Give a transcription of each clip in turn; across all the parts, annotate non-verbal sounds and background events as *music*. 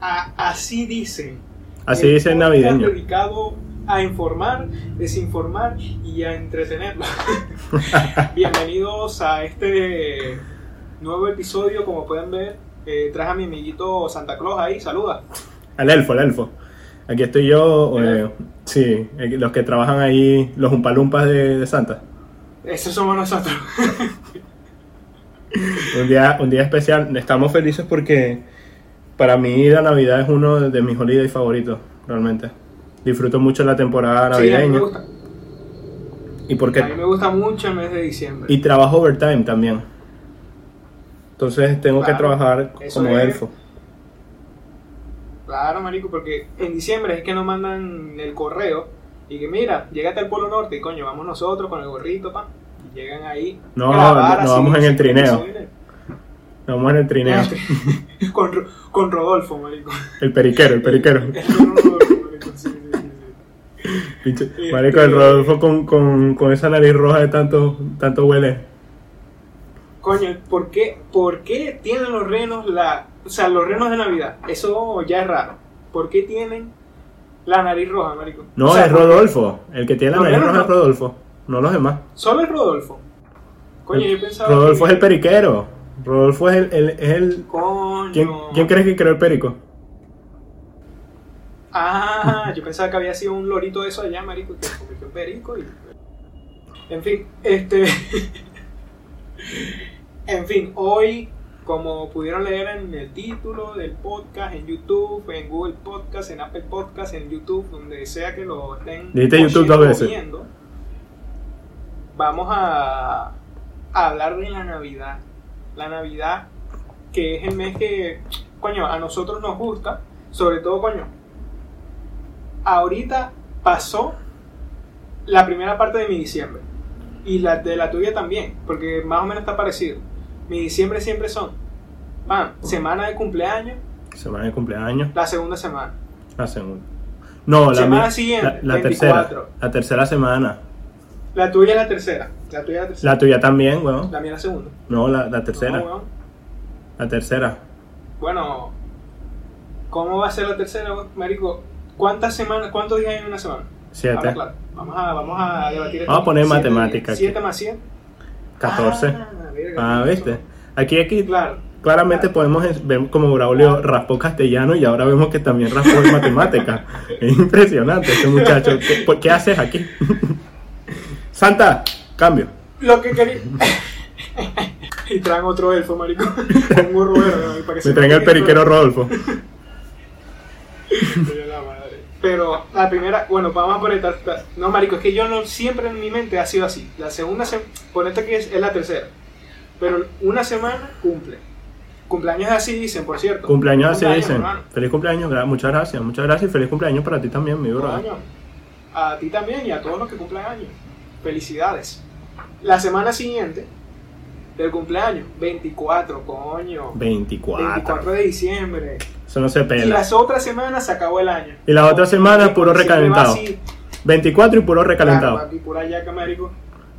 a- así dicen. Así El dice el podcast navideño. dedicado a informar, desinformar y a entretenerlo. *laughs* Bienvenidos a este nuevo episodio, como pueden ver. eh, traje a mi amiguito Santa Claus ahí, saluda. El elfo, el elfo. Aquí estoy yo, eh, sí, eh, los que trabajan ahí, los umpalumpas de, de Santa. Esos somos nosotros. Un día, un día especial, estamos felices porque para mí la Navidad es uno de mis holidays favoritos, realmente. Disfruto mucho la temporada Sí, a mí me navideña gusta. y porque A mí me gusta mucho el mes de diciembre. y trabajo overtime también. Entonces tengo que trabajar como es- elfo. Claro, marico, porque en diciembre es que nos mandan el correo y que mira, llégate al Polo Norte y coño, vamos nosotros con el gorrito, pa. Y llegan ahí. No, no, no vamos en el trineo. Nos vamos en el trineo. el- *laughs* con, con Rodolfo, marico. El periquero, el periquero. El marico, el Rodolfo con, con, con esa nariz roja de tanto, tanto huele. Coño, ¿por qué, ¿por qué tienen los renos la. O sea, los renos de Navidad? Eso ya es raro. ¿Por qué tienen la nariz roja, marico? No, O sea, es Rodolfo. El que tiene la nariz roja es. Rodolfo. No los demás. Solo es Rodolfo. Coño, yo pensaba. Rodolfo que- es el periquero. Rodolfo es el... el- es el- Coño. ¿Quién, ¿Quién crees que creó el perico? Ah, yo pensaba que había sido un lorito de eso allá, marico, que se convirtió en perico y... En fin, este... *laughs* en fin, hoy, como pudieron leer en el título del podcast, en YouTube, en Google Podcast, en Apple Podcast, en YouTube, donde sea que lo estén Dijiste YouTube oyendo dos o veces. viendo, vamos a, a hablar de la Navidad. La Navidad, que es el mes que, coño, a nosotros nos gusta, sobre todo, coño, ahorita pasó la primera parte de mi diciembre. Y la de la tuya también, porque más o menos está parecido. Mi diciembre siempre son, van, semana de cumpleaños, Semana de cumpleaños. la segunda semana. La segunda. No, la, Semana siguiente, la, la 24. tercera. La tercera semana. La tuya es la tercera. La tuya es la tercera. La tuya también, weón. La mía es la segunda. No, la, la tercera. No, weón. La tercera. Bueno, ¿cómo va a ser la tercera, weón? marico? ¿Cuántas semanas, cuántos días hay en una semana? Siete. Ahora, claro, vamos a, vamos a debatir esto. Vamos a poner Siete- matemática aquí. siete más 100. 14. Ah, verga, Ah, ¿viste? Aquí, aquí, Claro. claramente podemos ver como Braulio raspó castellano y ahora vemos que también raspó en matemática. *laughs* Es impresionante este muchacho. ¿Qué, por- qué haces aquí? *laughs* Santa, cambio. Lo que quería. *laughs* y traen otro elfo, marico. Un gorro verde, ¿no? para que se Me traen el periquero Rodolfo. pero- la madre. Pero la primera, bueno, vamos a poner. No, marico, es que yo no, siempre en mi mente ha sido así. La segunda semana, ponete que es, es la tercera. Pero una semana cumple. Cumpleaños así dicen, por cierto. Cumpleaños así dicen. hermano. Feliz cumpleaños, gra- muchas gracias, muchas gracias y feliz cumpleaños para ti también, mi bro. A ti también y a todos los que cumplan años. Felicidades. La semana siguiente del cumpleaños, 24, coño. 24. 24 de diciembre. Eso no se Y pela. las otras semanas se acabó el año. Y las otras semanas, puro recalentado. así. 24 y puro Claro, recalentado. pura yaca, marico.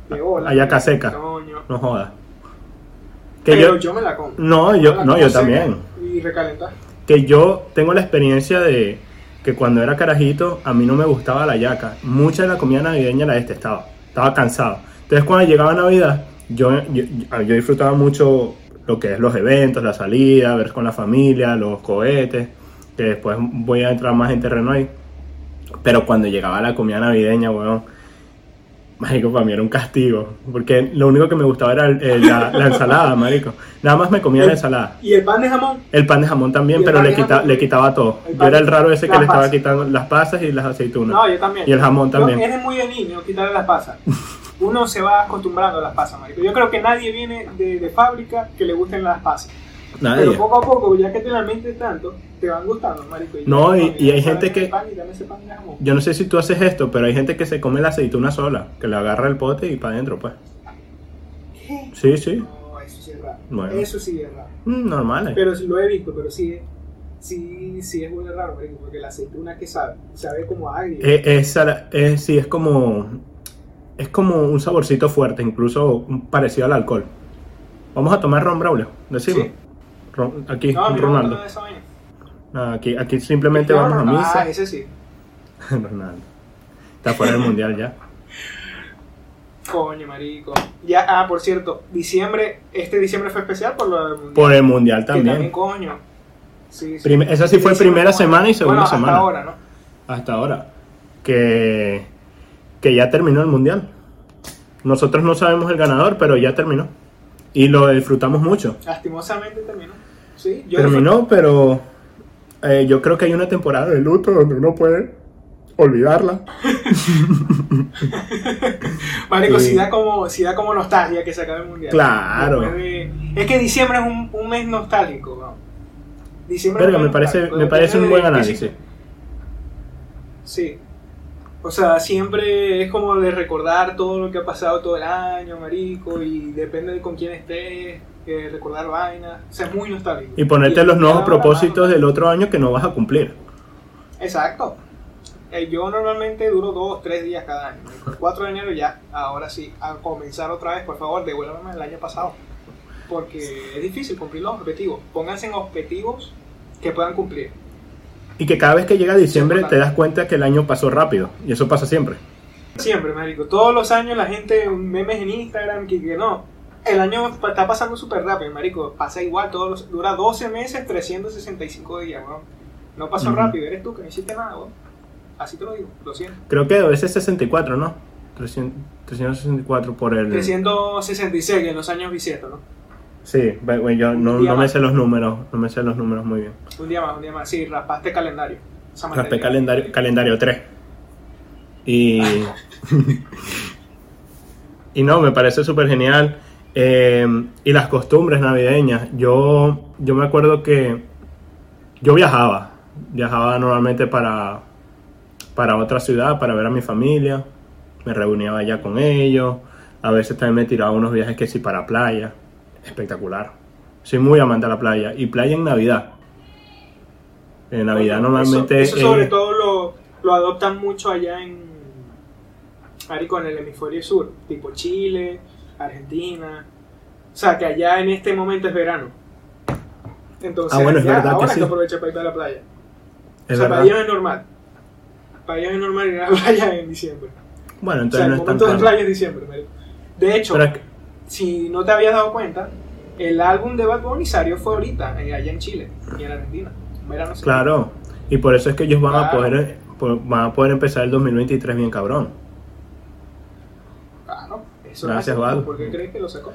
De bola. Ayaca seca. Coño. No jodas. Que Pero yo, yo, me la como. No, yo- no, yo también. Y recalentar. que yo tengo la experiencia de que cuando era carajito a mí no me gustaba la yaca. Mucha de la comida navideña la detestaba. Estaba cansado. Entonces cuando llegaba Navidad, yo, yo, disfrutaba mucho lo que es los eventos, la salida, ver con la familia, los cohetes, que después voy a entrar más en terreno ahí. Pero cuando llegaba la comida navideña, weón, marico, para mí era un castigo. Porque lo único que me gustaba era el- el- la, la ensalada, marico. Nada más me comía la ensalada. Y el pan de jamón. El pan de jamón también, pero le, quita- jamón. le quitaba todo. Yo era el raro ese que le estaba pasas. quitando las pasas y las aceitunas. No, yo también. Y el jamón Yo- también. eres muy de niño quitarle las pasas. *laughs* Uno se va acostumbrando a las pasas, marico. Yo creo que nadie viene de, de fábrica que le gusten las pasas. Nadie. Pero poco a poco, ya que te la mentes tanto, te van gustando, marico. No, y- y hay gente que- pan y dame ese pan. Yo no sé si tú haces esto, pero hay gente que se come la aceituna sola, que le agarra el pote y para adentro, pues. ¿Qué? Sí, sí. No, eso sí es raro. Bueno. Eso sí es raro. Mm, normales. Pero sí lo he visto, pero sí, sí, sí es muy raro, marico, porque la aceituna que sabe, sabe como agrio. Eh, es, es- sí, es como. Es como un saborcito fuerte, incluso parecido al alcohol. Vamos a tomar ron, Braulio. Decimos. Sí. Ron- aquí, no, Ronaldo. esa vaina. No, aquí, aquí simplemente vamos a misa. Ah, ese sí. *laughs* Ronaldo. Está fuera del mundial ya. Coño, marico. Ya, ah, por cierto, diciembre, este diciembre fue especial por lo del mundial. Por el mundial Que también, coño. Sí, sí. Prim- esa sí fue primera semana y segunda bueno, hasta semana. ahora, ¿no? Hasta ahora. Que, que ya terminó el mundial. Nosotros no sabemos el ganador, pero ya terminó. Y lo disfrutamos mucho. Lastimosamente terminó. Sí, yo Terminó, pero eh, yo creo que hay una temporada de luto donde uno puede olvidarla. *laughs* Marico, Sí. si da como, si da como nostalgia que se acabe el mundial. Claro. De- Es que diciembre es un, un mes nostálgico, ¿no? Diciembre Verga, me parece, me parece un buen análisis. Sí. O sea, siempre es como de recordar todo lo que ha pasado todo el año, marico, y depende de con quién estés, eh, recordar vainas. O sea, es muy nostálgico. Y ponerte los nuevos propósitos del otro año que no vas a cumplir. Exacto. Eh, yo normalmente duro dos, tres días cada año. El 4 de enero ya, ahora sí, a comenzar otra vez, por favor, devuélvame el año pasado. Porque es difícil cumplir los objetivos. Pónganse en objetivos que puedan cumplir. Y que cada vez que llega diciembre te das cuenta que el año pasó rápido. Y eso pasa siempre. Siempre, marico. Todos los años la gente, memes en Instagram, que, que no. El año está pasando súper rápido, marico. Pasa igual, todos los- dura 12 meses, 365 días, weón. No pasó rápido, eres tú que no hiciste nada, weón. Así te lo digo, lo siento. Creo que a veces 64, ¿no? 300 364 por el... 366 en los años bisietos, ¿no? Sí, ve, yo no, no me sé los números, no me sé los números muy bien. Un día más, un día más. Sí, raspaste calendario. Raspé calendario, calendario 3. Y. *laughs* y no, me parece súper genial. Eh, y las costumbres navideñas. Yo, yo me acuerdo que yo viajaba. Viajaba normalmente para, para otra ciudad, para ver a mi familia. Me reunía allá con ellos. A veces también me tiraba unos viajes que sí para playa. Espectacular. Soy muy amante a la playa. Y playa en Navidad. En Navidad normalmente... Eso, sobre eh, todo lo, lo adoptan mucho allá en. Marico, en el hemisferio sur. Tipo Chile, Argentina. O sea, que allá en este momento es verano. Entonces, Ah, bueno, es verdad que sí. que aprovecha para ir a la playa. es o sea, para ellos es normal. Para ellos es normal ir a la *laughs* playa en diciembre. Bueno, O entonces sea, el no es tan momento de playa es diciembre, marico. De hecho, Pero es que- si no te habías dado cuenta, el álbum de Bad Bunny salió fue ahorita, eh, allá en Chile y en Argentina. Verano claro. Y por eso es que ellos van a poder po- van a poder empezar el 2023 bien cabrón. Claro, eso Gracias, Val. ¿Por qué crees que lo sacó?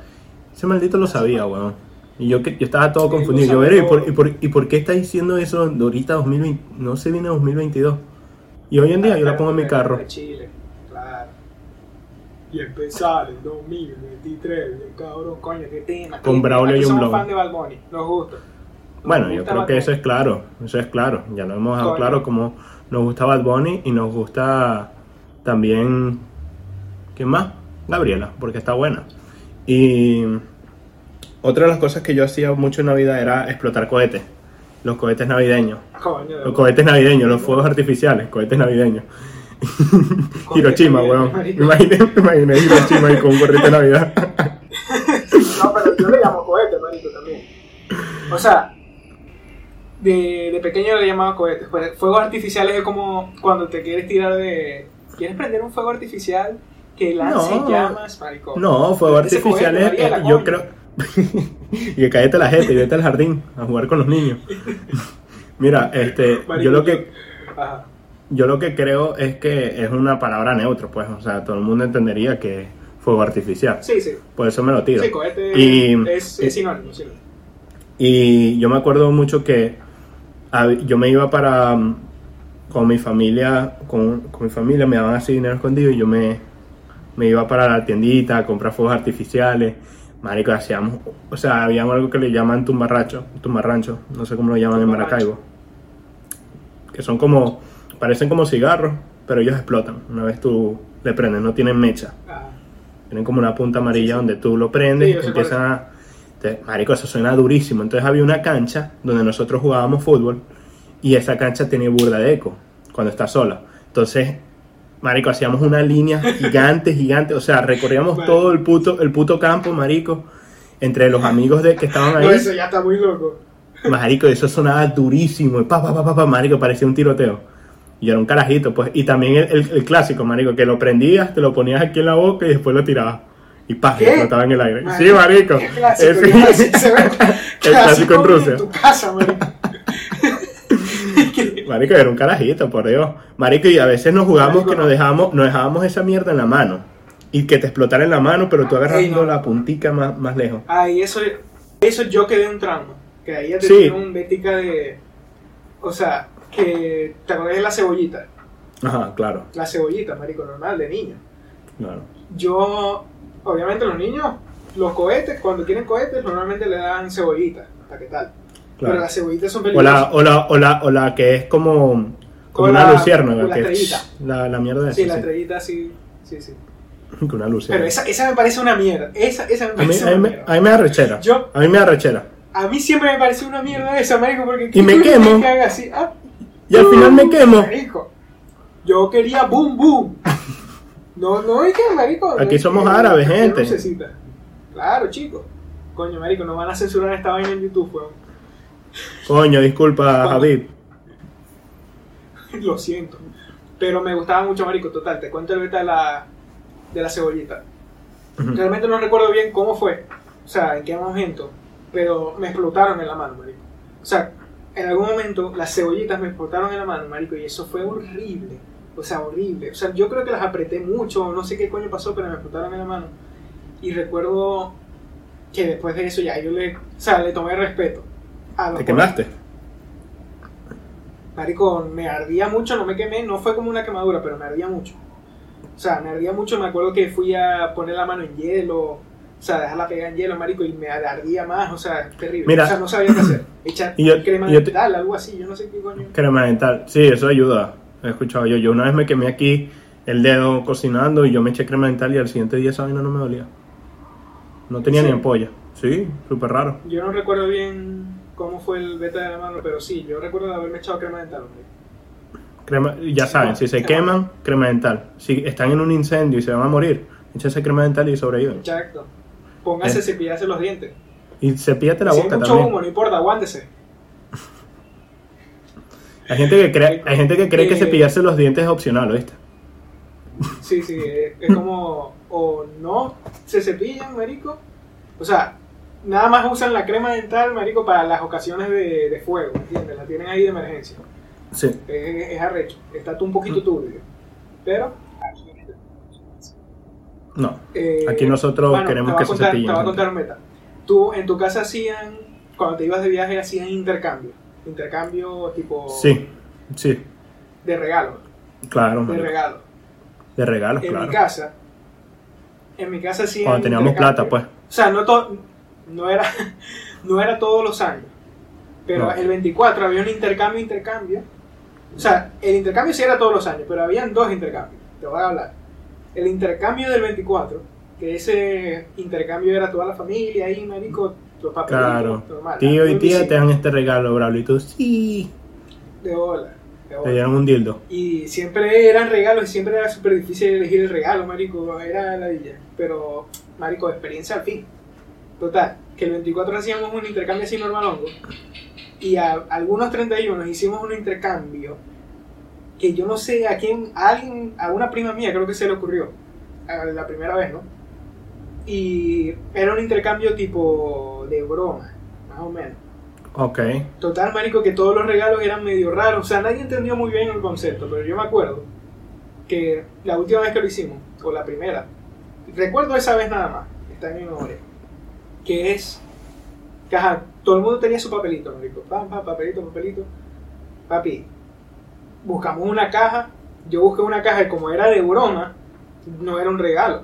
Ese maldito lo sabía, weón. Y yo, yo estaba todo Sí, confundido. Yo, sabe "Verga, ¿y por, todo". y, por, ¿y por qué está diciendo eso de ahorita 2020? No se viene 2022. Y hoy en día yo la pongo en mi carro. Chile. Y empezar el 2023, bien cabrón, coño, qué tema. Con Braulio y un somos blog. fan de Bad Bunny, nos gusta. Nos Bueno, yo creo Bad que eso es claro. Eso es claro. Ya lo hemos dejado Coño. claro como nos gusta Bad Bunny y nos gusta también... ¿Quién más? Gabriela, porque está buena. Y otra de las cosas que yo hacía mucho en Navidad era explotar cohetes. Los cohetes navideños. Coño, Los cohetes navideños, los fuegos artificiales, cohetes navideños. Hiroshima, weón. Me imaginé, me imaginé Hiroshima y con un gorrito de Navidad. *laughs* No, pero yo le llamo cohete, marico, también. O sea, de, de pequeño le llamaba cohetes. Fuegos artificiales es como cuando te quieres tirar de... ¿Quieres prender un fuego artificial que lance No. llamas, marico? No, artificiales, Mariela, eh, yo creo. *laughs* y que cállate la gente y vete al jardín a jugar con los niños. *laughs* Mira, este, Marico, yo lo que Ajá. Yo lo que creo es que es una palabra neutra, pues, o sea, todo el mundo entendería que es fuego artificial. Sí, sí. Por eso me lo tiro. Sí, cohete Y- es, es sinónimo, sinónimo. Y yo me acuerdo mucho que yo me iba para mm, con mi familia, con, con mi familia me daban así dinero escondido y yo me, me iba para la tiendita a comprar fuegos artificiales. Marico, hacíamos, o sea, había algo que le llaman tumbarracho, tumbarrancho, no sé cómo lo llaman en. Maracaibo. Que son como, parecen como cigarros, pero ellos explotan. Una vez tú le prendes, no tienen mecha. Ah, Tienen como una punta amarilla donde tú lo prendes Sí, empiezan a... Entonces, marico, eso suena durísimo. Entonces había una cancha donde nosotros jugábamos fútbol y esa cancha tenía burda de eco cuando está sola. Entonces, marico, hacíamos una línea *laughs* gigante, gigante. O sea, recorríamos Vale. todo el puto, el puto campo, marico, entre los amigos de que estaban ahí. No, eso ya está muy loco. Marico, eso sonaba durísimo. Y pa, pa, pa, pa, pa, marico, parecía un tiroteo. Y era un carajito, pues. Y también el, el- el clásico, marico, que lo prendías, te lo ponías aquí en la boca y después lo tirabas. Y pa, explotaba en el aire. Marico, Sí, marico. qué clásico, *laughs* ve. el clásico en Rusia. En tu casa, marico. *laughs* Marico, era un carajito, por Dios. Marico, y a veces nos jugamos Marico, que nos no. dejábamos, nos dejábamos esa mierda en la mano. Y que te explotara en la mano, pero tú agarrando no. la puntica más, más lejos. Ay, eso, eso yo quedé un trauma. Que ahí ya te Sí. dieron un bética de. O sea, que te acordás de la cebollita. Ajá, claro, La cebollita, marico, normal, de niño. claro. Yo, obviamente, los niños, los cohetes, cuando quieren cohetes, normalmente le dan cebollita. ¿Para qué tal? Pero claro. las cebollitas son O peligrosas. la, o, la, o, la, o la que es como, como O una la- luciérnaga. o la que la, la mierda de Sí, esa, la estrellita sí. Sí, sí. *laughs* Que una Pero luciérnaga. esa, esa me parece una mierda. Esa, esa me A mí, parece a, mí, una me- mierda. a mí me da rechera. Yo- A mí me da rechera. A mí siempre me pareció una mierda esa, marico, porque... Y me *laughs* ¿qué quieres quemo. que así? Ah, Y al final me quemo. Marico, yo quería boom, boom. No, no es que, marico... Aquí somos que- árabes, gente. lucecita. Claro, chico. Coño, marico, no van a censurar esta vaina en YouTube, weón. Coño, disculpa, Javid. *laughs* Lo siento. Pero me gustaba mucho, marico, total. Te cuento el beta de la, de la cebollita. Realmente no recuerdo bien cómo fue, o sea, en qué momento, pero me explotaron en la mano, marico. O sea, en algún momento las cebollitas me explotaron en la mano, marico, y eso fue horrible. O sea, horrible. O sea, yo creo que las apreté mucho, no sé qué coño pasó, pero me explotaron en la mano. Y recuerdo que después de eso ya yo le, o sea, le tomé respeto. A los ¿Te quemaste? Marico, me ardía mucho, no me quemé, no fue como una quemadura, pero me ardía mucho. O sea, me ardía mucho, me acuerdo que fui a poner la mano en hielo, o sea, dejarla pegada en hielo, marico, y me ardía más, o sea, terrible. Mira. o sea, no sabía qué hacer. *clears throat* Echar Y yo- crema yo te- dental, algo así, yo no sé qué coño. Crema dental. Sí, eso ayuda. He escuchado yo. Yo una vez me quemé aquí el dedo cocinando y yo me eché crema dental y al siguiente día esa vaina no me dolía. No tenía ¿Sí? ni ampolla. Sí, súper raro. Yo no recuerdo bien cómo fue el beta de la mano, pero sí, yo recuerdo de haberme echado crema dental. Crema, ya saben, si se queman, crema dental. Si están en un incendio y se van a morir, échense crema dental y sobreviven. Exacto. Póngase Eh. a cepillarse los dientes. Y cepíllate la si hay boca mucho también. humo, no importa, aguántese. *laughs* Hay gente que cree, hay gente que cree que Eh. cepillarse los dientes es opcional, ¿oíste? Sí, sí, es, es como, o no se cepillan, marico. O sea, nada más usan la crema dental, marico, para las ocasiones de, de fuego, ¿entiendes? La tienen ahí de emergencia. Sí. Es, es arrecho, está un poquito turbio. Pero, No. eh, Aquí nosotros bueno, queremos que se cepillen. Te voy a contar meta. Tú, en tu casa hacían, cuando te ibas de viaje, hacían intercambio. Intercambio tipo Sí, sí, de regalo. claro. De marico. regalo. De regalos, en claro. mi casa, en mi casa hacían Cuando teníamos plata, pues. O sea, no, to- no, era, *laughs* no era todos los años. Pero No. el 24 había un intercambio, intercambio. O sea, el intercambio sí era todos los años, pero habían dos intercambios. Te voy a hablar. El intercambio del 24, que ese intercambio era toda la familia ahí, marico, los papelitos, Claro. normal. Tío y tía te dan este regalo, Braulio. Y tú, sí. De bola. de Te dieron un dildo. Y siempre eran regalos y siempre era súper difícil elegir el regalo, marico. Era la villa. Pero, marico, experiencia al fin. Total, que el 24 hacíamos un intercambio así normalongo. Y a algunos 31 hicimos un intercambio que yo no sé a quién, a alguien, a una prima mía creo que se le ocurrió. la primera vez, ¿no? Y era un intercambio tipo de broma, más o menos. Ok. Total, marico, que todos los regalos eran medio raros. O sea, nadie entendió muy bien el concepto, pero yo me acuerdo que la última vez que lo hicimos, o la primera, recuerdo esa vez nada más, está en mi memoria, que es que ajá, todo el mundo tenía su papelito, marico. Pam, pam, papelito, papelito. Papi, buscamos una caja, yo busqué una caja y como era de broma, no era un regalo.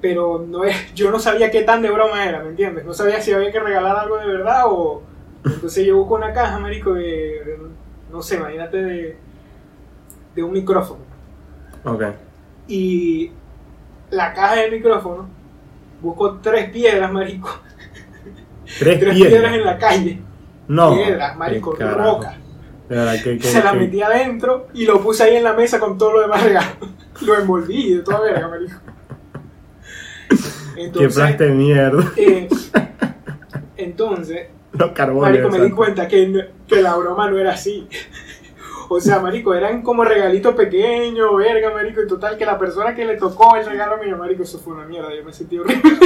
Pero no es, *laughs* yo no sabía qué tan de broma era, ¿me entiendes? No sabía si había que regalar algo de verdad o... Entonces yo busco una caja, marico, de, de- no sé, imagínate de, de un micrófono. Ok. Y la caja del micrófono, busco tres piedras, marico. *laughs* Tres, Tres piedras. piedras en la calle. No. piedras, marico, rocas. De verdad que, que- Se la metí adentro y lo puse ahí en la mesa con todo lo demás regalo. *laughs* Lo envolví de toda verga, marico. *laughs* Qué Entonces, de mierda. eh, entonces, *laughs* Los carbones. Marico, me di cuenta que, que la broma no era así. O sea, marico, eran como regalitos pequeños, verga, marico, y total que la persona que le tocó el regalo mío, marico, eso fue una mierda, yo me sentí horrible.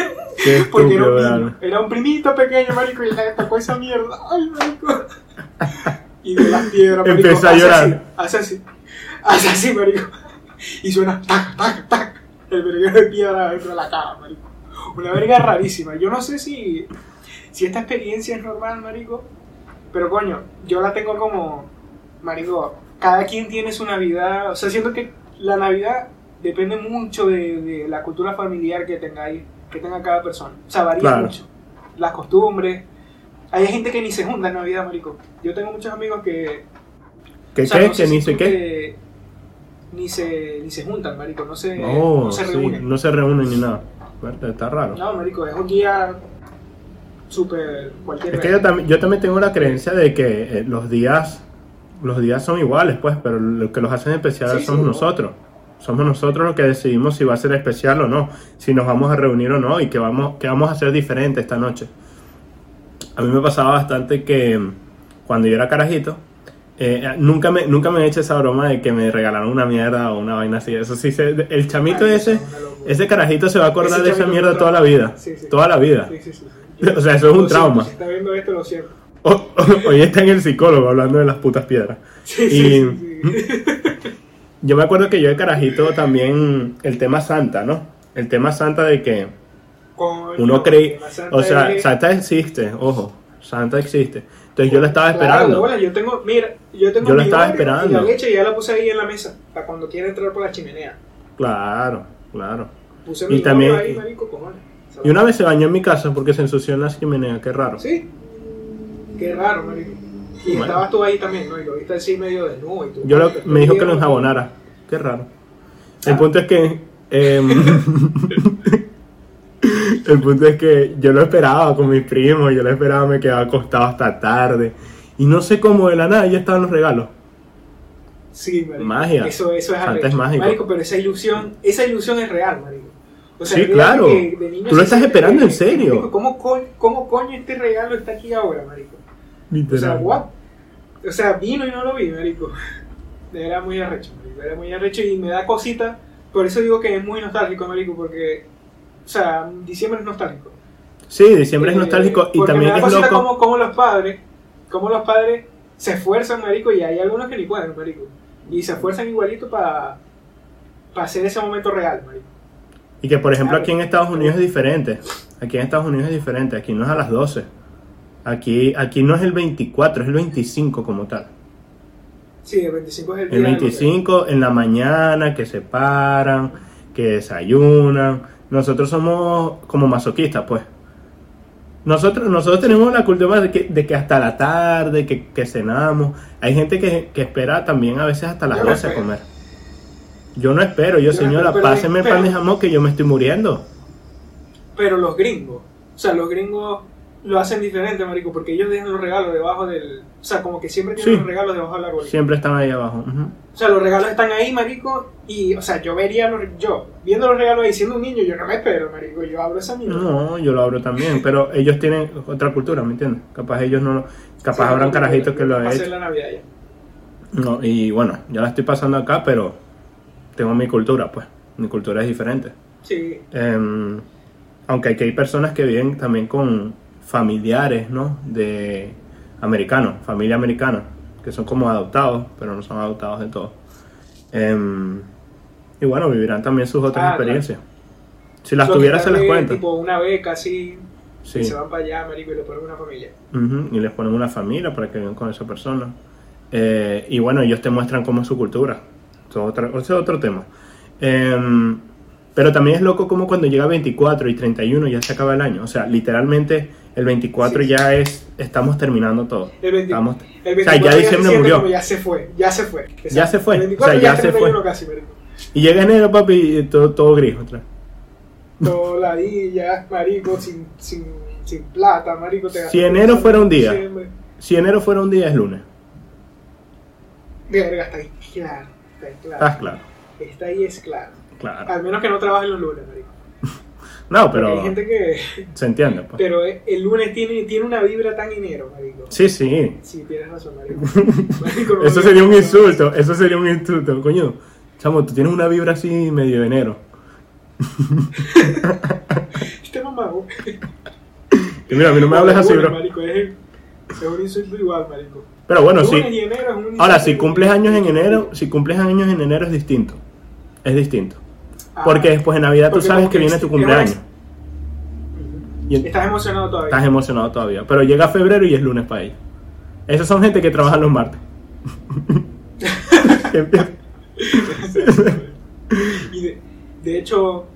Qué Porque era un era un primito pequeño, marico, y le tocó esa mierda. Ay, marico. Y de las piedras, marico. Empezó a hace llorar. así, Hace así, hace así, marico. Y suena tac, tac, tac. El verguero de piedra dentro de la cama, marico. Una verga rarísima. Yo no sé si, si esta experiencia es normal, marico. Pero coño, yo la tengo como, marico, cada quien tiene su Navidad. O sea, siento que la Navidad depende mucho de, de la cultura familiar que tengáis, que tenga cada persona. O sea, varía Claro. mucho. Las costumbres. Hay gente que ni se junta en Navidad, marico. Yo tengo muchos amigos que... ¿Qué o sea, qué? no sé ¿Que si ni tú qué? Ni se, ni se juntan, marico. No se, No, no se sí, reúnen. no se reúnen ni nada. Está raro. No, marico, es un día súper cualquier Es que yo también, yo también tengo la creencia de que eh, los días los días son iguales, pues, pero lo que los hacen especiales Sí, somos sí, ¿no? nosotros. Somos nosotros los que decidimos si va a ser especial o no, si nos vamos a reunir o no y qué vamos, qué vamos a hacer diferente esta noche. A mí me pasaba bastante que mm, cuando yo era carajito, eh, nunca, me, nunca me he hecho esa broma de que me regalaron una mierda o una vaina así. Eso sí, se- el chamito Ay, ese, ese carajito se va a acordar de esa mierda toda la vida. Sí, sí. Toda la vida. Sí, sí, sí, sí. *laughs* O sea, eso es un Lo trauma. Si está viendo esto, lo siento. O- o- hoy está en el psicólogo hablando de las putas piedras. Y-. Yo me acuerdo que yo de carajito también el tema Santa, ¿no? El tema Santa de que Coño, uno cree, la o sea, es- Santa existe, ojo, Santa existe. Entonces yo lo estaba Claro, esperando. bueno, yo tengo, mira, yo tengo Yo lo mi estaba esperando. Y la leche ya la puse ahí en la mesa, para cuando quiera entrar por la chimenea. Claro, claro. Puse Y mi también- ahí, marico, cojones. Y una vez se bañó en mi casa porque se ensució en la chimenea, qué raro. Sí. Qué raro, marico. Y Bueno. estabas tú ahí también, ¿no? Y lo viste así medio desnudo y tú. Yo lo- me dijo que lo enjabonara, qué raro. El Ah. punto es que... em, *laughs* el punto es que yo lo esperaba con mis primos, yo lo esperaba, me quedaba acostado hasta tarde. Y no sé cómo de la nada ya estaban los regalos. Sí, marico. Magia. Eso, eso es Santa es mágico. Marico, pero esa ilusión, esa ilusión es real, marico. O Sí, fíjate claro. que de niño Tú lo estás esperando en serio. marico, ¿cómo, co- ¿Cómo coño este regalo está aquí ahora, marico? O sea, Literal. what? O sea, vino y no lo vi, marico. *laughs* Era muy arrecho, marico. Era muy arrecho y me da cosita. Por eso digo que es muy nostálgico, marico, porque... O sea, diciembre es nostálgico. Sí, diciembre es Eh, nostálgico y también me da es loco. Como, como los padres, como los padres se esfuerzan, marico, y hay algunos que ni pueden, marico. Y se esfuerzan igualito para hacer ese momento real, marico. Y que por ejemplo Claro. aquí en Estados Unidos es diferente. Aquí en Estados Unidos es diferente. Aquí no es a las 12. Aquí, aquí no es el 24, es el 25 como tal. Sí, el 25 es el día El de los 25 en la mañana que se paran, que desayunan. Nosotros somos como masoquistas, pues. Nosotros, nosotros tenemos la cultura de que, de que hasta la tarde, que, que cenamos. Hay gente que, que espera también a veces hasta las Yo no 12 a comer. Yo no espero, yo, señora, páseme el pan de jamón que yo me estoy muriendo. Pero los gringos, o sea, los gringos lo hacen diferente, marico, porque ellos dejan los regalos debajo del... O sea, como que siempre tienen Sí. los regalos debajo del árbol. Siempre están ahí abajo. O sea, los regalos están ahí, marico, y, o sea, yo vería, los, yo, viendo los regalos ahí, siendo un niño, yo no me espero, marico, yo abro esa mierda. No, yo lo abro también, *laughs* pero ellos tienen otra cultura, ¿me entiendes? Capaz ellos no, capaz Sí, habrán carajitos que lo han hecho. la Navidad ya. No, y bueno, ya la estoy pasando acá, pero tengo mi cultura, pues. Mi cultura es diferente. Sí, Em, aunque aquí hay personas que viven también con familiares, ¿no? De americanos, familia americana, que son como adoptados, pero no son adoptados de todo. Em, y bueno, vivirán también sus otras Ah, experiencias. Si las tuviera, se las cuento. Tipo una beca así, Sí. y se van para allá, marico, y le ponen una familia. Y les ponen una familia para que vivan con esa persona. Eh, y bueno, ellos te muestran cómo es su cultura. Eso es otro, ese es otro tema. Em, pero también es loco como cuando llega 24 y 31 ya se acaba el año. O sea, literalmente el 24 Sí. ya es, estamos terminando todo. El 20 Estamos- el o sea, 24 ya se diciembre murió. ya se fue, ya se fue. Ya se fue, El 24 o sea, ya es se fue. 31 casi. Y llega enero, papi, y todo, todo gris otra. Todo ladilla, marico, sin, sin, sin plata, marico. Te Si enero fuera un día. Diciembre. Si enero fuera un día, es lunes. Verga, está ahí, claro, está ahí, claro. ¿Estás claro? Está ahí, es claro. Claro. Al menos que no trabajen los lunes, marico. No, Pero hay gente que. se entiende, pues. Pero el lunes tiene, tiene una vibra tan enero, marico. Sí, sí. Sí, tienes razón, marico. Marico, *laughs* Eso sería un insulto, eso sería un insulto, coño. Chamo, tú tienes una vibra así medio de enero. *laughs* Este mamado. Y mira, a mí no me hables así, bro. Marico, es, es un insulto igual, marico. Pero bueno, sí. Ahora, si cumples años en enero, si cumples años en enero es distinto. Es distinto. Ah, Porque después de Navidad tú sabes que viene tu cumpleaños. Y Estás emocionado todavía. estás emocionado todavía. Pero llega febrero y es lunes para ellos. Esos son gente que trabaja los martes. *laughs* *laughs* y de, de hecho,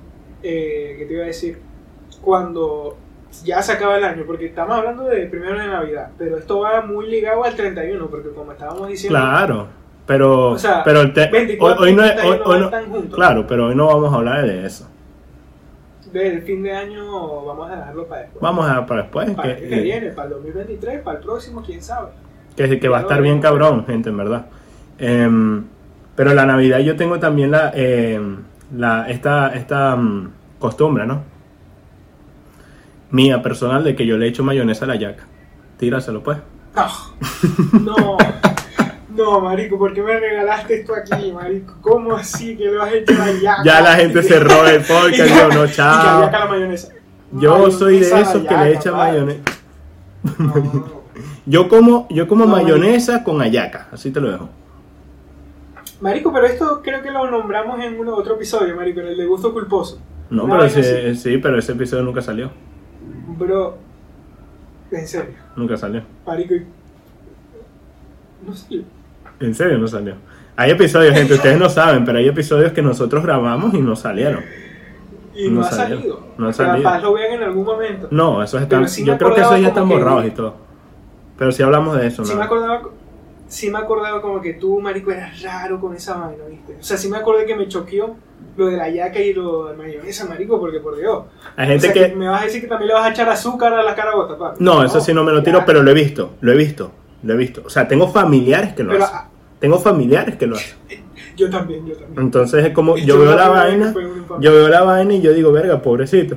eh, ¿qué te iba a decir? Cuando ya se acaba el año, porque estamos hablando de primero de Navidad, pero esto va muy ligado al 31, porque como estábamos diciendo, claro. Pero, O sea, pero el te- 24 hoy, hoy no es- hoy- 31 hoy no- están juntos. claro, pero hoy no vamos a hablar de eso. del fin de año vamos a dejarlo para después. Vamos a para después. para que- el que viene, para el 2023, para el próximo, quién sabe. que, que va a estar bien cabrón, gente, en verdad. Em, pero la Navidad yo tengo también la, em, la esta, esta mm, costumbre, ¿no? Mía personal de que yo le echo mayonesa a la yaca. Tíraselo pues. No, no, *laughs* no, marico, ¿por qué me regalaste esto aquí, marico? ¿Cómo así que lo has hecho allá? Ya la gente cerró el *laughs* podcast, yo no, chao. ayaca la mayonesa. Yo soy de esos que le echan mayonesa. No. Yo como, yo como No, mayonesa con ayaca, así te lo dejo. Marico, pero esto creo que lo nombramos en uno, otro episodio, marico, en el de gusto culposo. No, Una pero ese, sí, pero ese episodio nunca salió. Bro, en serio, Nunca salió. marico, y- no sé, En serio no salió. Hay episodios, gente, ustedes no saben, pero hay episodios que nosotros grabamos y no salieron. y No no, ha salido. no ha salido. capaz lo vean en algún momento. No, esos están. Pero sí me yo creo que esos ya están que- borrados y todo. Pero si hablamos de eso, Sí ¿no? me acordaba, sí me acordaba como que tú, marico, eras raro con esa vaina, ¿viste? O sea, sí me acordé que me choqueó lo de la yaca y lo de mayonesa, marico, porque por Dios. Hay gente O sea, que. me vas a decir que también le vas a echar azúcar a la carabota, papi. No, eso sí no me lo tiro, ya. pero lo he visto, lo he visto, lo he visto. O sea, tengo familiares que lo Pero, hacen. Tengo familiares que lo hacen. *laughs* yo también, yo también. Entonces es como, yo Yo veo la vaina, yo veo la vaina y yo digo, verga, pobrecito.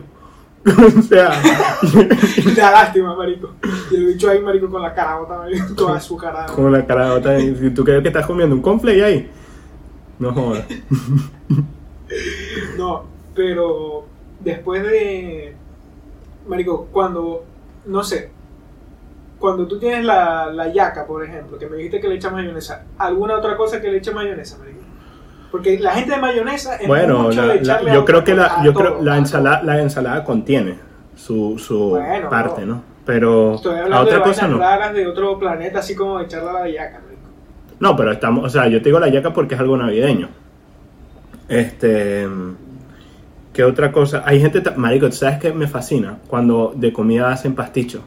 *laughs* o sea, *laughs* Da lástima, marico. Y el bicho ahí, marico, con la carabota, marico, toda azucarada. con la cara de otra, y tú crees que estás comiendo un conflay ahí. No jodas. No, pero después de. Marico, cuando. No sé. Cuando tú tienes la, la yaca, por ejemplo, que me dijiste que le echas mayonesa, ¿alguna otra cosa que le eche mayonesa, marico? Porque la gente de mayonesa es Bueno, mucho la- de la- yo creo que la, yo todo, creo, la ensalada, la ensalada contiene su, su Bueno, parte, no. ¿no? Pero Estoy a otra de cosa no. raras de otro planeta, así como echarle a la yaca, marico. No, pero estamos, o sea, yo te digo la yaca porque es algo navideño. Este, ¿qué otra cosa? Hay gente, marico, ¿tú ¿sabes qué me fascina? Cuando de comida hacen pasticho.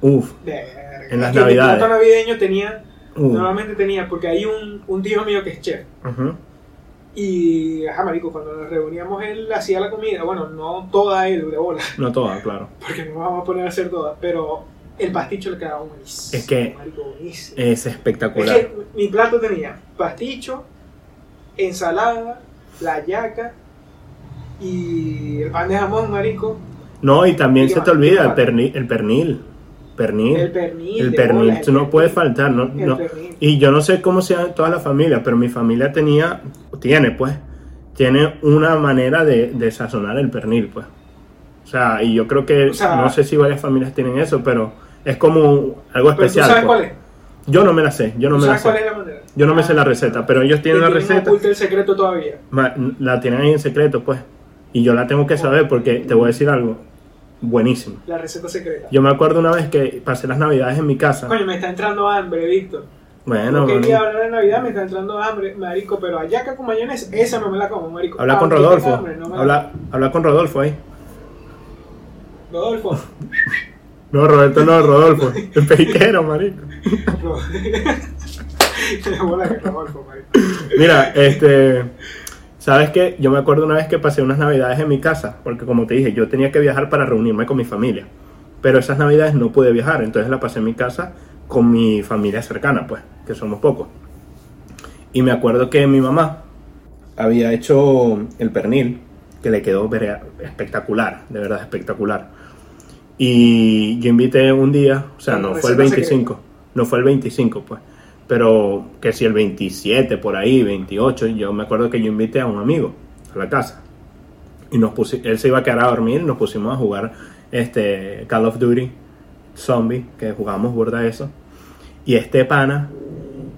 Uf, Verga. En las Es mi Navidades. plato navideño tenía, normalmente tenía, porque hay un, un tío mío que es chef. Ujú. Y, ajá, marico, cuando nos reuníamos él hacía la comida, bueno, no toda él de bola, No toda, claro. *laughs* porque no vamos a poner a hacer toda, pero el pasticho le quedaba buenísimo. Es que- marico, buenísimo. Es Es espectacular. que mi plato tenía pasticho, ensalada, la yaca y el pan de jamón, marico, No, y también ¿Y se te olvida el ¿Qué pernil, el pernil. Pernil. el pernil. El pernil, bola, el no pernil. faltar, ¿no? No. Y yo no sé cómo sea en todas las familias, pero mi familia tenía, tiene pues, tiene una manera de, de sazonar el pernil, pues. O sea, y yo creo que, O sea- no sé si varias familias tienen eso, pero es como algo Pero tú especial. sabes pues. cuál es. Yo no me la sé, yo no ¿Tú me la sabes cuál es sé. la manera? Yo no me Ah, sé la receta, pero ellos tienen la receta, oculto el secreto todavía. la tienen ahí en secreto, pues. Y yo la tengo que saber porque te voy a decir algo buenísimo. La receta secreta. Yo me acuerdo una vez que pasé las navidades en mi casa. Coño, me está entrando hambre, Víctor. Bueno, no quería hablar de Navidad, me está entrando hambre, marico, pero ayaca con mayonesa, esa no me la como, marico. Habla con Rodolfo. hambre, no me la Habla, habla con Rodolfo ahí. Rodolfo. *laughs* No, Roberto no, Rodolfo. *laughs* El periquero, *laughs* Rodolfo, marico. Mira, este. ¿Sabes qué? Yo me acuerdo una vez que pasé unas navidades en mi casa, porque como te dije, yo tenía que viajar para reunirme con mi familia. Pero esas navidades no pude viajar, entonces la pasé en mi casa con mi familia cercana, pues, que somos pocos. Y me acuerdo que mi mamá había hecho el pernil que le quedó espectacular, de verdad espectacular. Y yo invité un día, o sea, no fue el receta 25, no fue el 25, pues, pero que si el 27 por ahí, 28, yo me acuerdo que yo invité a un amigo a la casa y nos pusi- él se iba a quedar a dormir y nos pusimos a jugar este Call of Duty Zombie, que jugamos burda eso. Y este pana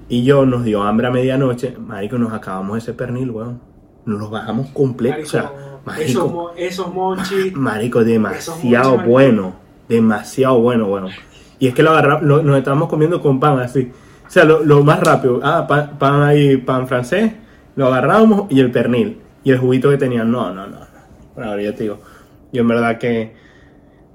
y yo nos dio hambre a medianoche, marico, nos acabamos ese pernil, weón. Nos lo bajamos completo, o sea, esos, marico, mo- esos monchis. *laughs* marico, demasiado marico. bueno, demasiado bueno, weón. Y es que lo agarramos, lo- nos estábamos comiendo con pan así. O sea, lo, lo más rápido, ah, pan, pan ahí, pan francés, lo agarrábamos y el pernil. Y el juguito que tenían, no, no, no. no. Bueno, ahora yo te digo, yo en verdad que...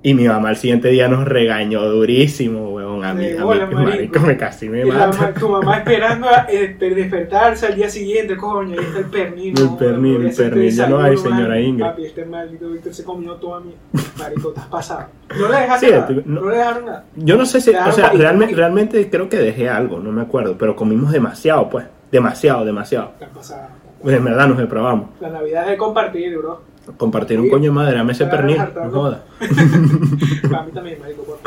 Y mi mamá el siguiente día nos regañó durísimo, weón. A mí, De a mí, bola, marico, marico. me casi me mata. ma- tu mamá esperando a eh, despertarse al día siguiente, coño, ahí está el pernil. El pernil, no el pernil, ya no hay, señora. Ingrid. Papi, este maldito Víctor se comió todo a mí. Marico, estás pasado. No le dejaste Sí, nada. no- No, le dejaron nada. Yo no sé si, o sea, realmente, realmente creo que dejé algo, no me acuerdo, pero comimos demasiado, pues. Demasiado, demasiado. Estás pasado. Pues en verdad nos depravamos. La Navidad es de compartir, bro. Compartir un coño de madre, dame ese pernil, no jodas. *laughs* Para mí también, marico, por.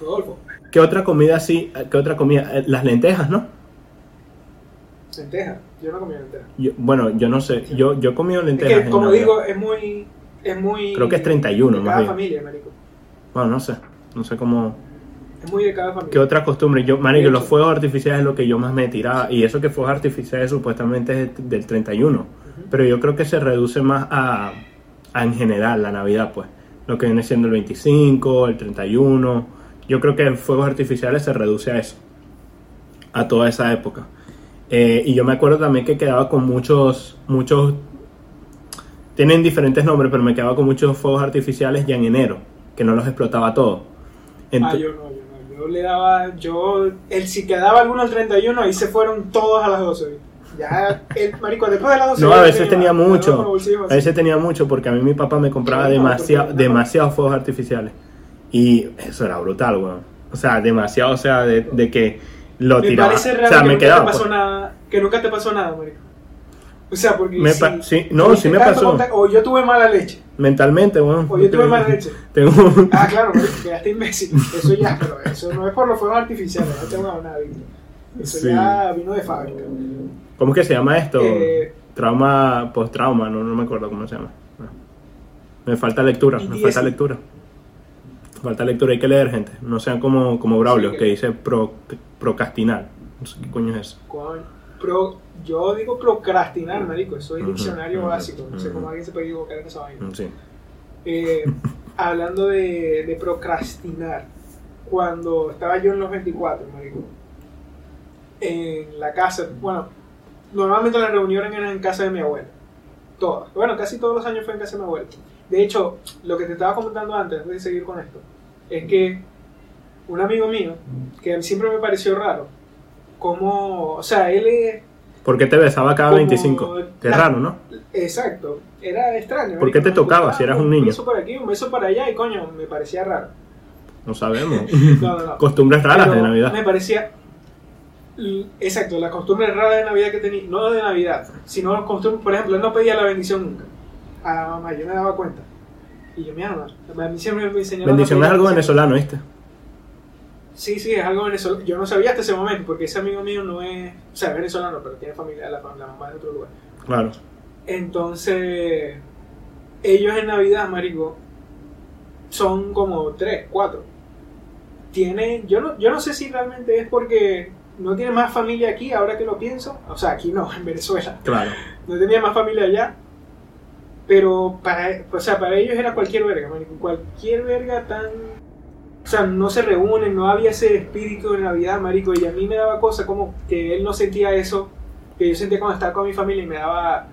Rodolfo, ¿Qué otra comida así? ¿Qué otra comida? Eh, Las lentejas, ¿no? lenteja. Yo no comí lenteja. Yo- bueno, yo no sé, yo, yo he comido Es lentejas. que, como digo, es muy. Es muy. Creo que es 31 de más cada bien. familia, marico. Bueno, no sé, no sé cómo... Es muy de cada familia. ¿Qué otra costumbre? Yo, marico, los fuegos artificiales es lo que yo más me tiraba. Y eso que fuegos artificiales supuestamente es del 31. Pero yo creo que se reduce más a en general la Navidad, pues. Lo que viene siendo el 25, el 31. Yo creo que en fuegos artificiales se reduce a eso. A toda esa época. Eh, y yo me acuerdo también que quedaba con muchos, muchos... Tienen diferentes nombres, pero me quedaba con muchos fuegos artificiales ya en enero. Que no los explotaba todos. Ah, Ento- yo no, yo no. Yo le daba. Yo. El, si quedaba alguno al 31, ahí se fueron todos a las 12. Ya, el marico, después de las 12. No, a veces tenía más. mucho. Bolsillos A veces tenía mucho porque a mí mi papá me compraba demasiado, demasiados fuegos artificiales. Y eso era brutal, weón. O sea, demasiado, o sea, de, de que lo Me tiraba. parece O raro sea, que me nunca quedaba. te pasó pues. nada. Que nunca te pasó nada, marico. O sea, porque. Me si- sí, no, sí me pasó. contacto- O yo tuve mala leche. Mentalmente, weón. O yo tuve mala leche. *laughs* Tengo, Ah, claro, marico, quedaste imbécil. Eso ya, pero eso no es por los fuegos artificiales. No tengo nada. Eso Sí. ya vino de fábrica. ¿Cómo es que se llama esto? Eh, Trauma, post-trauma, no, no me acuerdo cómo se llama. No. Me falta lectura, me falta lectura. Falta lectura, hay que leer, gente. No sean como, como Braulio, Sí, que que- dice pro, procrastinar. No sé qué coño es eso. Pro, yo digo procrastinar, marico. Eso es diccionario básico. No sé ujú. cómo alguien se puede equivocar en esa vaina. Sí. Eh, *laughs* hablando de, de procrastinar, cuando estaba yo en los 24, marico, en la casa, bueno, normalmente las reuniones eran en casa de mi abuela. Todas. Bueno, casi todos los años fue en casa de mi abuela. De hecho, lo que te estaba comentando antes, antes de seguir con esto, es que un amigo mío, que siempre me pareció raro, como, o sea, él es ¿Por qué te besaba cada Como 25? Qué la- raro, ¿no? Exacto, era extraño. ¿Por qué te tocaba si eras un Un niño? beso por aquí, un beso por allá y coño, me parecía raro. No sabemos. *laughs* No, no, no. Costumbres raras Pero de Navidad. Me parecía. Exacto, la costumbre rara de Navidad que tenía, no de Navidad, sino costumbre, por ejemplo, él no pedía la bendición nunca. A la mamá, yo me daba cuenta. Y yo, mi alma, a mí siempre me enseñaron. Bendición es algo venezolano, ¿viste? Sí, sí, es algo venezolano. Yo no sabía hasta ese momento, porque ese amigo mío no es. O sea, es venezolano, pero tiene familia, la, la mamá de otro lugar. Claro. Entonces, ellos en Navidad, marico, son como tres, cuatro. Tienen, yo no, yo no sé si realmente es porque no tiene más familia aquí, ahora que lo pienso. O sea, aquí no, *laughs* en Venezuela. Claro. No tenía más familia allá. Pero para, o sea, para ellos era cualquier verga, marico. Cualquier verga tan... O sea, no se reúnen, no había ese espíritu de Navidad, marico. Y a mí me daba cosa como que él no sentía eso que yo sentía cuando estaba con mi familia y me daba...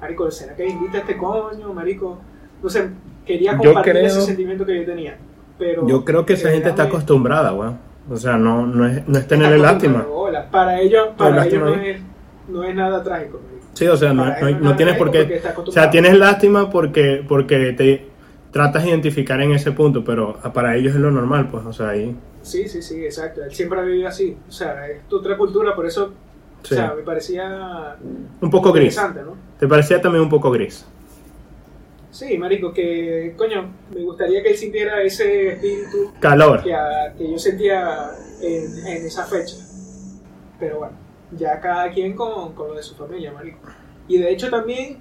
Marico, ¿será que invita a este coño, marico? No sé, quería compartir creo- ese sentimiento que yo tenía. Pero Yo creo que esa gente está acostumbrada, weón. O sea, no, no, es, no es tenerle lástima. hola. Para ellos, para ellos no ahí. es, no es nada trágico. Sí, o sea, no, no, tienes por qué. O sea, tienes lástima porque, porque te tratas de identificar en ese punto, pero para ellos es lo normal, pues. O sea, ahí. Sí, sí, sí, exacto. Él siempre ha vivido así. O sea, es otra cultura, por eso, Sí. o sea, me parecía Un poco gris. ¿no? ¿Te parecía también un poco gris? Sí, marico, que coño, me gustaría que él sintiera ese espíritu Calor. que, a- que yo sentía en, en esa fecha. Pero bueno, ya cada quien con, con lo de su familia, marico. Y de hecho también,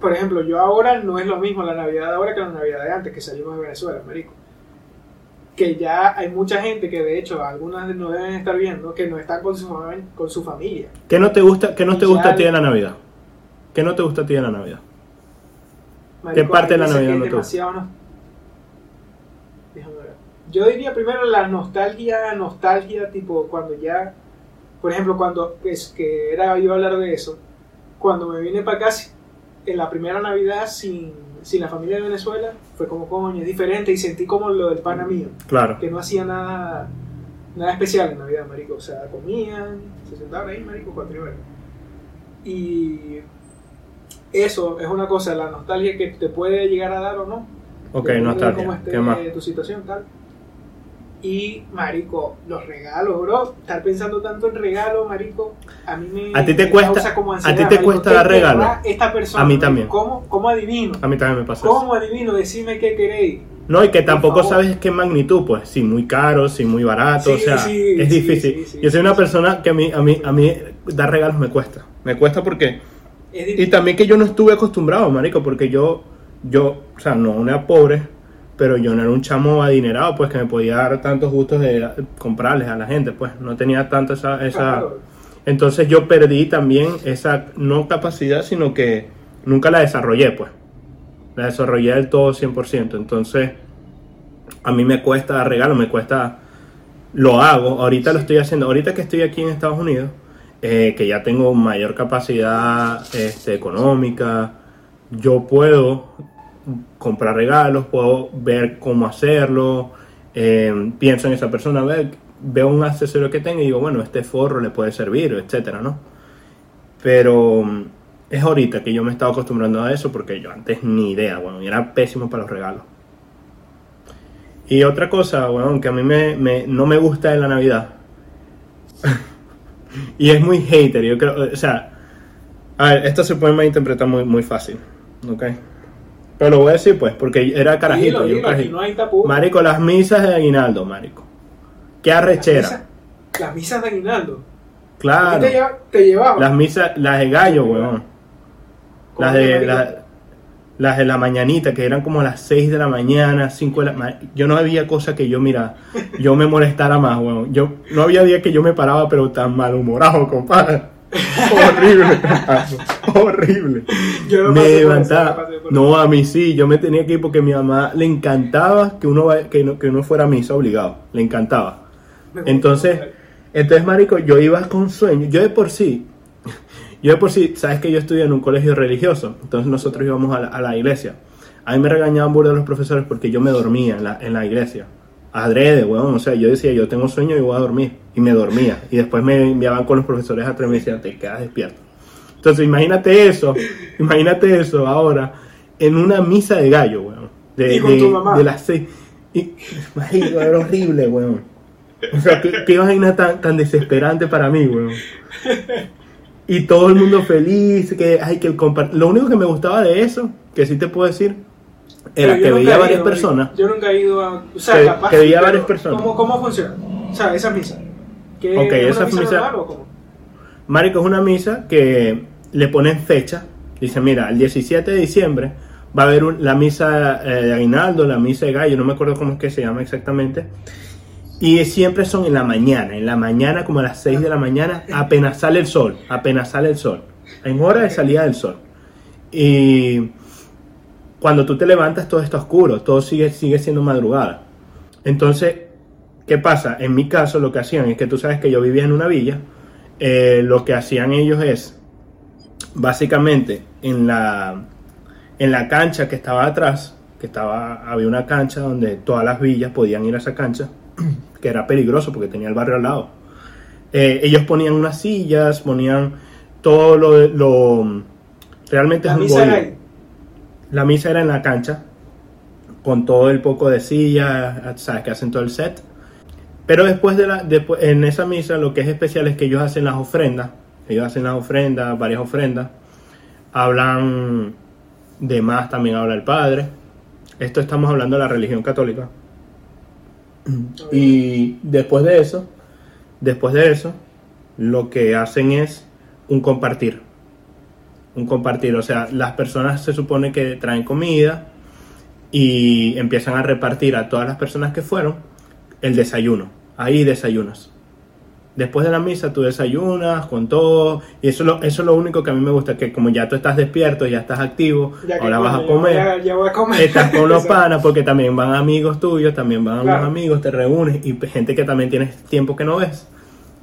por ejemplo, yo ahora no es lo mismo la Navidad de ahora que la Navidad de antes, que salimos de Venezuela, marico. Que ya hay mucha gente que de hecho algunas no deben estar viendo que no están con su, con su familia. ¿Qué no te gusta, qué no te gusta a ti de la Navidad? ¿Qué no te gusta a ti de la Navidad? Marico, parte de la que no demasiado no- Déjame ver. Yo diría primero la nostalgia, nostalgia, tipo cuando ya, por ejemplo, cuando es que era iba a hablar de eso, cuando me vine para acá en la primera Navidad sin, sin la familia de Venezuela, fue como coño, es diferente y sentí como lo del pana mío, Claro. que no hacía nada nada especial en Navidad, marico, o sea, comían, se sentaban ahí, marico, cuatro y media. Y eso es una cosa, la nostalgia que te puede llegar a dar o no. Ok, Depende de nostalgia. cómo esté ¿Qué más? tu situación, tal. Y, marico, los regalos, bro. Estar pensando tanto en regalos, marico, a mí me ¿A ti te me cuesta- causa como a ti ansiedad, te marico. cuesta ¿Qué dar querrá regalos? Esta persona, A mí también. ¿Cómo, cómo adivino? A mí también me pasa eso. ¿Cómo adivino? Decime qué queréis. No, y que tampoco sabes qué magnitud, pues, si muy caro, si muy barato, Sí, o sea, sí, es sí, difícil. sí, sí, Yo soy una persona que a mí, a mí, a mí dar regalos me cuesta. Me cuesta porque Y también que yo no estuve acostumbrado, marico, porque yo, yo, o sea, no era pobre, pero yo no era un chamo adinerado, pues, que me podía dar tantos gustos de comprarles a la gente, pues, no tenía tanto esa... esa... Entonces yo perdí también esa, no capacidad, sino que nunca la desarrollé, pues. La desarrollé del todo 100%. Entonces, a mí me cuesta dar regalos, me cuesta... Lo hago, ahorita lo estoy haciendo, ahorita que estoy aquí en Estados Unidos, eh, que ya tengo mayor capacidad este, económica, yo puedo comprar regalos, puedo ver cómo hacerlo, eh, pienso en esa persona, ve- veo un accesorio que tenga y digo, bueno, este forro le puede servir, etcétera, ¿no? Pero mm, es ahorita que yo me he estado acostumbrando a eso porque yo antes ni idea, bueno, era pésimo para los regalos. Y otra cosa, bueno, que a mí me, me- no me gusta de la Navidad. *laughs* y es muy hater, yo creo, o sea, a ver, esto se puede malinterpretar muy, muy fácil, ¿ok? Pero lo voy a decir pues, porque era carajito. Dilo, yo dilo, carajito. no hay. Marico, las misas de aguinaldo, marico. Qué Las arrechera. misas- Las misas de aguinaldo. Claro. ¿Te, lleva- te llevaban? Las misas, las de gallo, weón. ¿Cómo Las de, la- las de la mañanita, que eran como las 6 de la mañana, 5 de la mañana. Yo no había cosa que yo, mira, yo me molestara más, weón. Yo, no había día que yo me paraba, pero tan malhumorado, compadre. *laughs* horrible, horrible. Yo no me eso, levantaba. no a mí sí, yo me tenía que ir porque a mi mamá le encantaba que uno, vaya- que, no- que uno fuera a misa obligado. Le encantaba. Entonces, entonces, marico, yo iba con sueño. Yo de por sí, yo de por sí, sabes que yo estudié en un colegio religioso. Entonces nosotros íbamos a la, a la iglesia. A mí me regañaban burda los profesores porque yo me dormía en la, en la iglesia. Adrede, weón. O sea, yo decía, yo tengo sueño y voy a dormir. Y me dormía. Y después me enviaban con los profesores atrás y me decían, te quedas despierto. Entonces, imagínate eso. *laughs* Imagínate eso ahora en una misa de gallo, weón. De, Y con de- tu mamá. de las seis. Y, era horrible, weón. O sea, qué, qué vaina tan, tan desesperante para mí, weón. Y todo el mundo feliz, que hay que compartir. Lo único que me gustaba de eso, que sí te puedo decir, era que veía varias ido, personas. Yo nunca he ido a. O sea, Que- capaz. que veía varias personas. ¿cómo, ¿Cómo funciona? O sea, esa misa. ¿Que Ok, es esa una misa misa- o cómo? Marico, es una misa que le ponen fecha. Dice, mira, el 17 de diciembre va a haber un- la misa eh, de Aguinaldo, la misa de Gallo, no me acuerdo cómo es que se llama exactamente. Y siempre son en la mañana, en la mañana como a las 6 de la mañana, apenas sale el sol, apenas sale el sol. En hora de salida del sol. Y cuando tú te levantas todo está oscuro, todo sigue, sigue siendo madrugada. Entonces, ¿qué pasa? En mi caso lo que hacían es que tú sabes que yo vivía en una villa, eh, lo que hacían ellos es, básicamente, en la, en la cancha que estaba atrás, que estaba, había una cancha donde todas las villas podían ir a esa cancha, que era peligroso porque tenía el barrio al lado. Eh, ellos ponían unas sillas, ponían todo lo... lo realmente La es un misa era ahí. La misa era en la cancha, con todo el poco de sillas, sabes que hacen todo el set. Pero después de la, después, en esa misa lo que es especial es que ellos hacen las ofrendas, ellos hacen las ofrendas, varias ofrendas, hablan de más también habla el padre. Esto estamos hablando de la religión católica. Y después de eso, después de eso, lo que hacen es un compartir. Un compartir, o sea, las personas se supone que traen comida y empiezan a repartir a todas las personas que fueron el desayuno. Ahí desayunas. Después de la misa tú desayunas con todo y eso es lo, eso es lo único que a mí me gusta, que como ya tú estás despierto, ya estás activo, Ya ahora vas a ya comer. ya voy a comer. Estás con los *laughs* panas porque también van amigos tuyos, también van Claro. los amigos, te reúnes y gente que también tienes tiempo que no ves.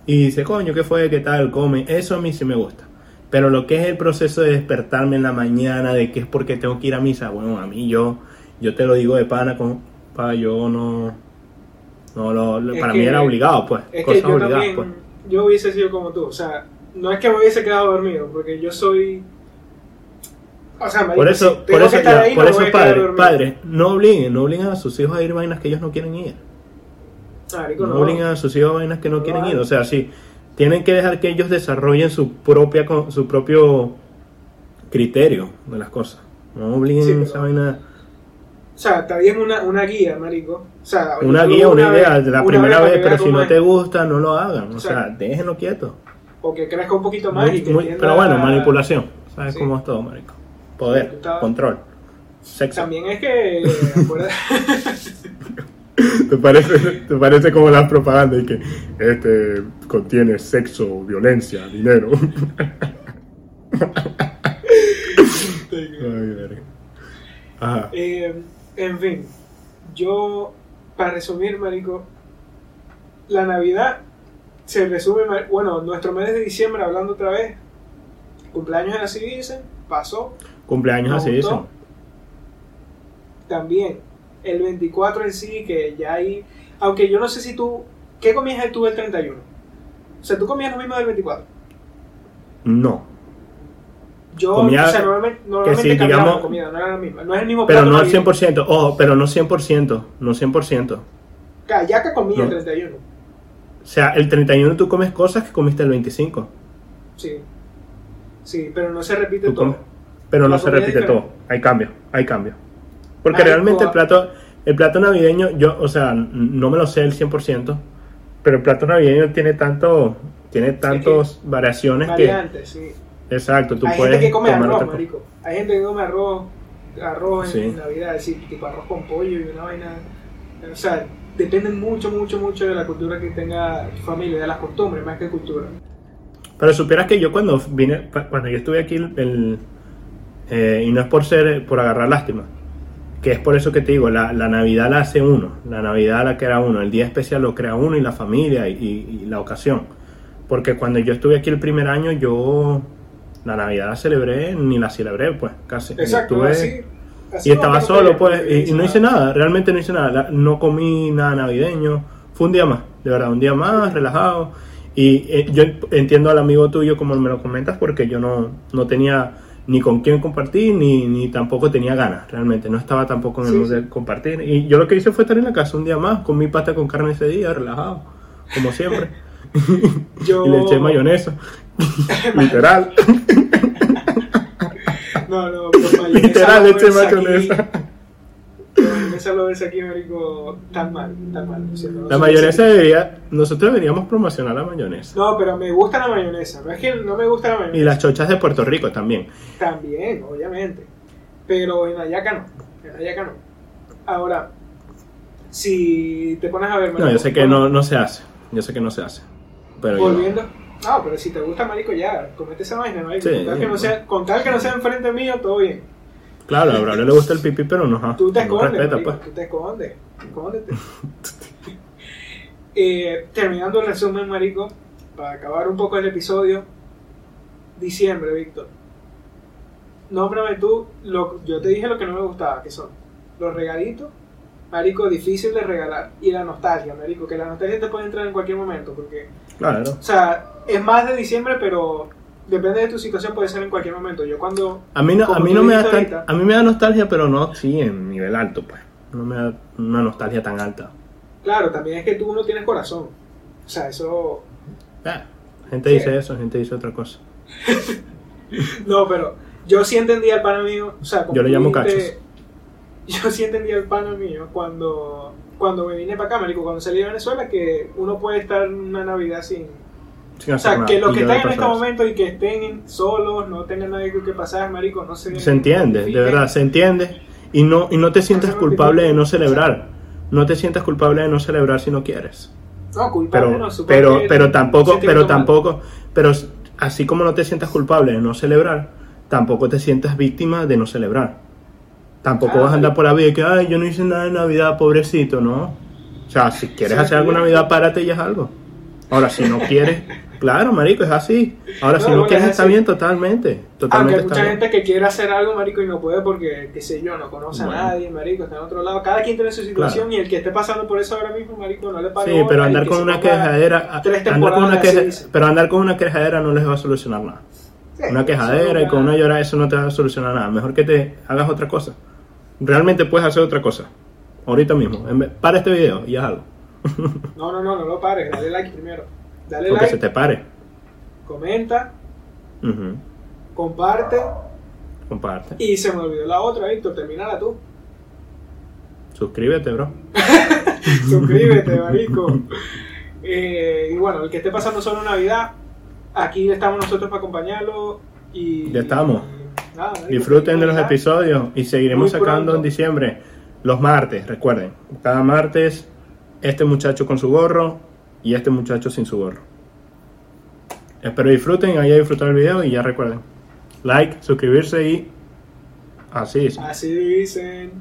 Y dice, coño, ¿qué fue? ¿Qué tal? Come. Eso a mí sí me gusta. Pero lo que es el proceso de despertarme en la mañana, de que es porque tengo que ir a misa, bueno, a mí yo, yo te lo digo de pana, con, pa, yo no, no lo, para mí era obligado, pues, Es que yo obligadas, también, pues. yo hubiese sido como tú, o sea, no es que me hubiese quedado dormido, porque yo soy... O sea, Por eso, por eso, ya, ahí, por no eso a dormido. padres, no obliguen, no obliguen a sus hijos a ir a vainas que ellos no quieren ir. No, no. obliguen a sus hijos a vainas que no No quieren ir. O sea, sí, tienen que dejar que ellos desarrollen su propia su propio criterio de las cosas. No obliguen Sí, pero- esa vaina. O sea, está bien una, una guía, marico. O sea, Una guía, una vez- idea de la primera vez, pero si no es, te gusta, no lo hagan. O sea, déjenlo quieto. que crezca un poquito más Muy- y que muy- pero bueno, manipulación. ¿Sabes Sí. cómo es todo, marico? Poder, control, sexo. También es que... acuérdate- *laughs* ¿Te parece, te parece como las propagandas y que este contiene sexo, violencia, dinero? *laughs* Ay. Ajá. Eh, en fin, yo, para resumir, marico, la Navidad se resume, bueno, nuestro mes de diciembre, hablando otra vez, cumpleaños en así dicen, pasó, Cumpleaños gustó. dicen. también el 24 en sí, que ya hay, aunque yo no sé si tú, ¿qué comías tú el 31? O sea, tú comías lo mismo del 24. No, Yo, Comía- o sea, normalmente, normalmente sí, digamos- comida, no era la misma, no es el mismo pero no al navideño. 100%. Ojo, pero no 100%. No 100%. Callaca comía el No. 31, O sea, el 31 tú comes cosas que comiste el 25. sí. Sí, pero no se repite Tú todo. comes, pero no La se comida es repite todo. Hay cambio, hay cambio. Porque realmente el plato, el plato navideño, yo, o sea, no me lo sé el 100%, pero el plato navideño tiene tanto, tiene tantas variaciones que, sí. Exacto, tú Hay puedes gente que come arroz, otra marico. Hay gente que come arroz, arroz en, Sí. en Navidad, es decir, tipo arroz con pollo y una vaina. O sea, depende mucho, mucho, mucho de la cultura que tenga tu familia, de las costumbres, más que cultura. Pero supieras que yo cuando vine, cuando yo estuve aquí, el, el- eh, y no es por ser, por agarrar lástima, que es por eso que te digo, la, la Navidad la hace uno, la Navidad la crea uno, el día especial lo crea uno y la familia y, y- y la ocasión. Porque cuando yo estuve aquí el primer año, yo la Navidad la celebré, ni la celebré, pues, casi. Exacto, Estuve- así. así y estaba solo, pues, y, y no hice nada, realmente no hice nada, la- no comí nada navideño, fue un día más, de verdad, un día más, relajado, y eh, yo entiendo al amigo tuyo como me lo comentas, porque yo no, no tenía ni con quién compartir, ni, ni tampoco tenía ganas, realmente, no estaba tampoco en el mood sí. de compartir, y yo lo que hice fue estar en la casa un día más, con mi pasta con carne ese día, relajado, como siempre, *laughs* Yo... *laughs* y le eché mayonesa, *laughs* literal, *laughs* No, no, pues mayonesa literal, le eché mayonesa. Mayonesa lo ves aquí, marico, tan mal, tan mal. no La mayonesa debería, nosotros deberíamos promocionar la mayonesa. No, pero me gusta la mayonesa. No es que no me gusta la mayonesa. Y las chochas de Puerto Rico también. También, obviamente. Pero en Ayaca no. En Ayaca no. Ahora, si te pones a ver. No, yo sé que no, no se hace. Yo sé que no se hace. Pero yo- Volviendo. No, pero si te gusta, marico, ya. Comete esa vaina, marico. Sí, con, tal que no sea, con tal que no sea enfrente mío, todo bien. claro, a Braulio le gusta el pipí, pero no. ajá, Tú te no escondes, respeta, marico, pues. tú te escondes. Escóndete. *laughs* Eh, terminando el resumen, marico, para acabar un poco el episodio. Diciembre, Víctor. Nómbrame tú, lo, yo te dije lo que no me gustaba, que son los regalitos, marico, difícil de regalar, y la nostalgia, marico, que la nostalgia te puede entrar en cualquier momento, porque, Claro. o sea, es más de diciembre, pero depende de tu situación, puede ser en cualquier momento. Yo cuando... A mí, no, a mí no me da ahorita, a mí me da nostalgia, pero no sí en nivel alto, pues. No me da una nostalgia tan alta. Claro, también es que tú no tienes corazón. O sea, eso... Ah, gente dice eso, gente dice otra cosa. *laughs* No, pero yo sí entendía al pana mío, o sea, como Yo le llamo dijiste, *laughs* Yo sí entendía al pana mío cuando, cuando me vine para acá, marico, cuando salí de Venezuela, que uno puede estar una Navidad sin... Sin O sea, nada. que los que están en este momento y que estén solos, no tengan nadie que pasar, marico, no se... Se entiende, de verdad, se entiende. Y no, y no te sientas culpable de no celebrar. No te sientas culpable de no celebrar si no quieres. No, culpable Pero, no, supongo pero, pero tampoco, pero mal. tampoco, pero así como no te sientas culpable de no celebrar, tampoco te sientas víctima de no celebrar. Tampoco Claro. vas a andar por la vida y que, ay, yo no hice nada de Navidad, pobrecito, ¿no? O sea, si quieres Sí, hacer sí. Navidad, párate y haz algo. Ahora, si no quieres, *laughs* claro, marico, es así. Ahora, No, si no quieres, es está bien, totalmente. Aunque Totalmente hay está mucha bien. gente que quiere hacer algo, marico, y no puede porque, qué sé yo, no conoce Bueno. a nadie, marico, está en otro lado. Cada quien tiene su situación y el que esté pasando por eso ahora mismo, marico, no le paga Sí, pero andar con una quejadera, andar con una pero andar con una quejadera no les va a solucionar nada. Sí, Una quejadera y con una llorada eso no te va a solucionar nada. Mejor que te hagas otra cosa. Realmente puedes hacer otra cosa. Ahorita mismo. Para este video y haz algo. No, no, no, no lo pares, dale like primero. Dale Porque like, se te pare. comenta, comparte Comparte. y se me olvidó la otra, Víctor, terminala tú. Suscríbete, bro. *laughs* Suscríbete, *laughs* marico. Eh, y bueno, el que esté pasando solo Navidad, aquí estamos nosotros para acompañarlo y... Ya estamos. y nada, marico, Disfruten de los episodios y seguiremos sacando en diciembre. Los martes, recuerden. Cada martes, este muchacho con su gorro y este muchacho sin su gorro. Espero disfruten, haya disfrutado el video y ya recuerden. Like, suscribirse y así es. Así dicen.